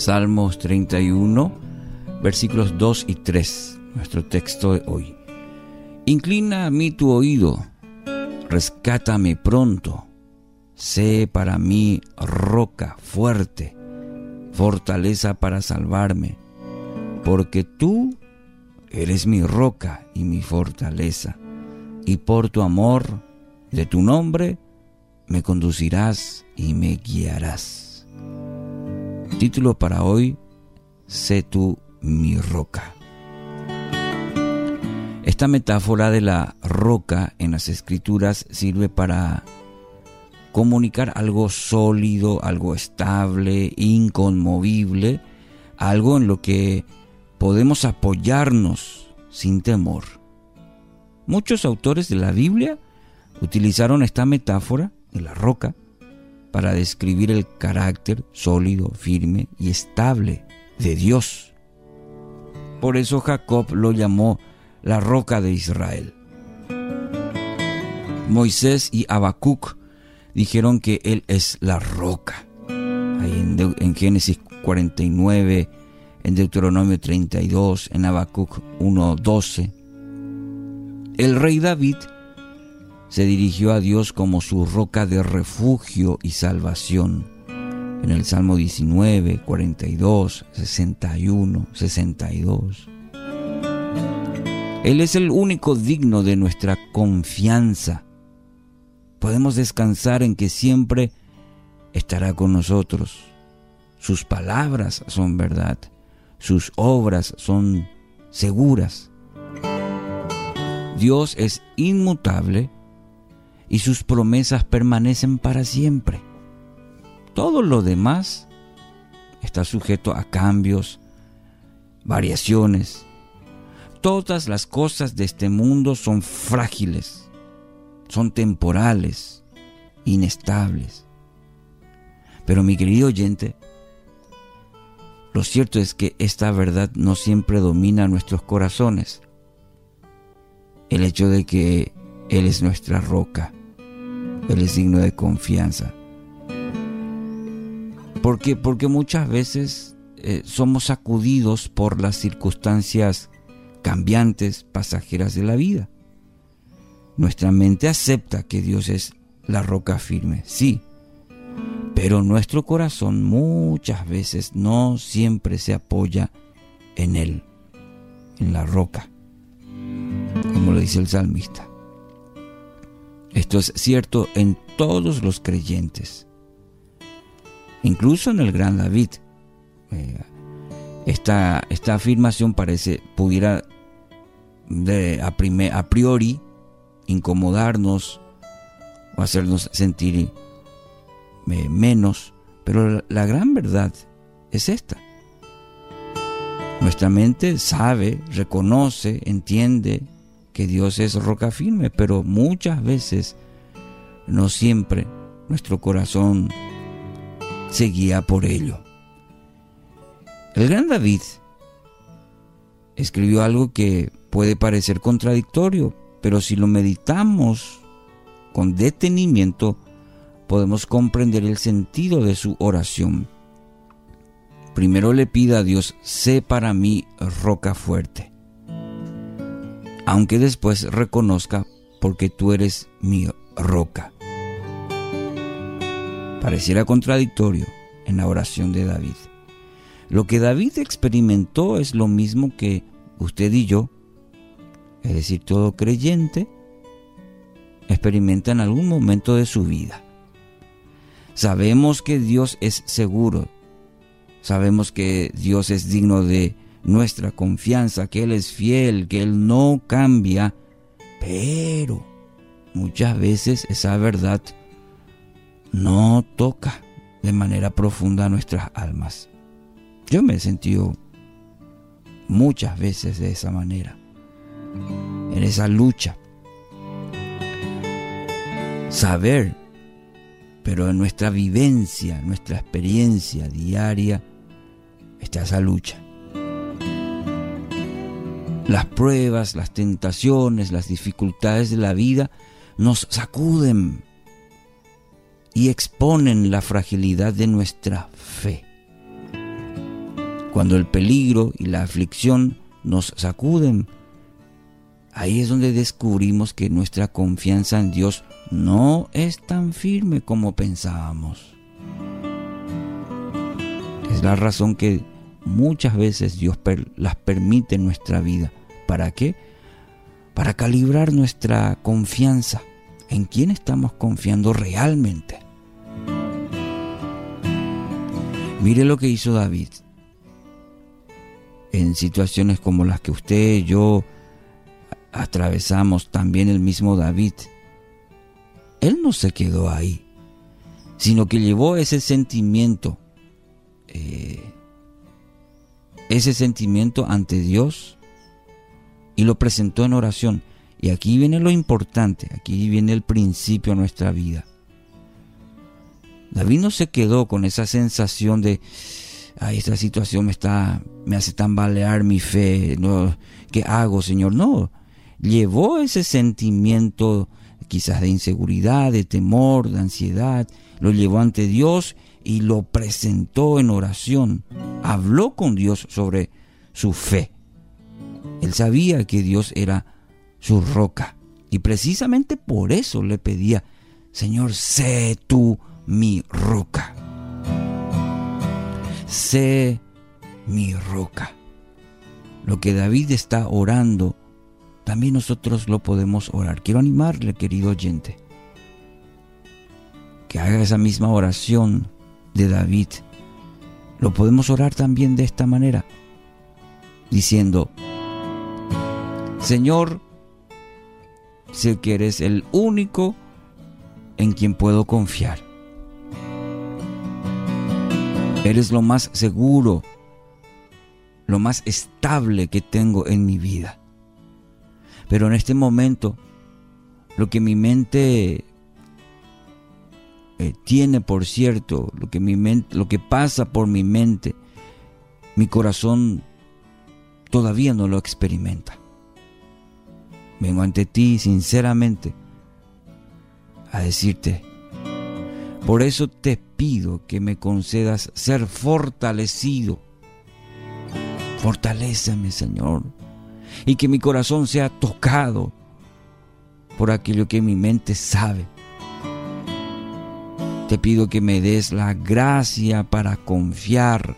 Salmos 31, versículos 2 y 3, nuestro texto de hoy. Inclina a mí tu oído, rescátame pronto, sé para mí roca fuerte, fortaleza para salvarme, porque tú eres mi roca y mi fortaleza, y por tu amor de tu nombre me conducirás y me guiarás. Título para hoy, Sé tú mi roca. Esta metáfora de la roca en las escrituras sirve para comunicar algo sólido, algo estable, inconmovible, algo en lo que podemos apoyarnos sin temor. Muchos autores de la Biblia utilizaron esta metáfora de la roca para describir el carácter sólido, firme y estable de Dios. Por eso Jacob lo llamó la roca de Israel. Moisés y Habacuc dijeron que Él es la roca. Ahí en, Génesis 49, en Deuteronomio 32, en Habacuc 1.12. El rey David se dirigió a Dios como su roca de refugio y salvación. En el Salmo 19, 42, 61, 62. Él es el único digno de nuestra confianza. Podemos descansar en que siempre estará con nosotros. Sus palabras son verdad. Sus obras son seguras. Dios es inmutable y sus promesas permanecen para siempre. Todo lo demás está sujeto a cambios, variaciones. Todas las cosas de este mundo son frágiles, son temporales, inestables. Pero mi querido oyente, lo cierto es que esta verdad no siempre domina nuestros corazones. El hecho de que Él es nuestra roca, él es de confianza. Porque, porque muchas veces eh, somos sacudidos por las circunstancias cambiantes, pasajeras de la vida. Nuestra mente acepta que Dios es la roca firme, sí, pero nuestro corazón muchas veces no siempre se apoya en Él, en la roca, como lo dice el salmista. Esto es cierto en todos los creyentes, incluso en el gran David. Eh, esta, esta, afirmación parece, pudiera a, priori incomodarnos o hacernos sentir eh, menos, pero la gran verdad es esta. Nuestra mente sabe, reconoce, entiende que Dios es roca firme, pero muchas veces, no siempre, nuestro corazón se guía por ello. El gran David escribió algo que puede parecer contradictorio, pero si lo meditamos con detenimiento, podemos comprender el sentido de su oración. Primero le pide a Dios, sé para mí roca fuerte aunque después reconozca porque tú eres mi roca. Pareciera contradictorio en la oración de David. Lo que David experimentó es lo mismo que usted y yo, es decir, todo creyente, experimenta en algún momento de su vida. Sabemos que Dios es seguro, sabemos que Dios es digno de nuestra confianza, que Él es fiel, que Él no cambia, pero muchas veces esa verdad no toca de manera profunda nuestras almas. Yo me he sentido muchas veces de esa manera, en esa lucha. Saber, pero en nuestra vivencia, nuestra experiencia diaria, está esa lucha. Las pruebas, las tentaciones, las dificultades de la vida nos sacuden y exponen la fragilidad de nuestra fe. Cuando el peligro y la aflicción nos sacuden, ahí es donde descubrimos que nuestra confianza en Dios no es tan firme como pensábamos. Es la razón que muchas veces Dios las permite en nuestra vida. ¿Para qué? Para calibrar nuestra confianza. ¿En quién estamos confiando realmente? Mire lo que hizo David. En situaciones como las que usted y yo atravesamos, también el mismo David. Él no se quedó ahí, sino que llevó ese sentimiento, eh, ese sentimiento ante Dios y lo presentó en oración. Y aquí viene lo importante, aquí viene el principio de nuestra vida. David no se quedó con esa sensación de, ay, esta situación me está, me hace tambalear mi fe, no, ¿qué hago, Señor? No, llevó ese sentimiento quizás de inseguridad, de temor, de ansiedad, lo llevó ante Dios y lo presentó en oración. Habló con Dios sobre su fe. Él sabía que Dios era su roca y precisamente por eso le pedía, Señor, sé tú mi roca. Sé mi roca. Lo que David está orando, también nosotros lo podemos orar. Quiero animarle, querido oyente, que haga esa misma oración de David. Lo podemos orar también de esta manera, diciendo, Señor, sé que eres el único en quien puedo confiar. Eres lo más seguro, lo más estable que tengo en mi vida. Pero en este momento, lo que mi mente eh, tiene por cierto, lo que, mi mente, lo que pasa por mi mente, mi corazón todavía no lo experimenta. Vengo ante ti sinceramente a decirte, por eso te pido que me concedas ser fortalecido. Fortalézame, Señor, y que mi corazón sea tocado por aquello que mi mente sabe. Te pido que me des la gracia para confiar,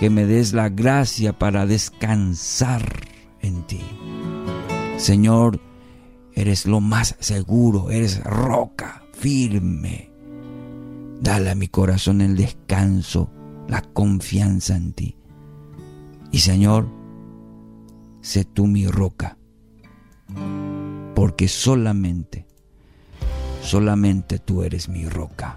que me des la gracia para descansar en ti. Señor, eres lo más seguro, eres roca firme Dale a mi corazón el descanso, la confianza en ti. Y Señor, sé tú mi roca, porque solamente, solamente tú eres mi roca.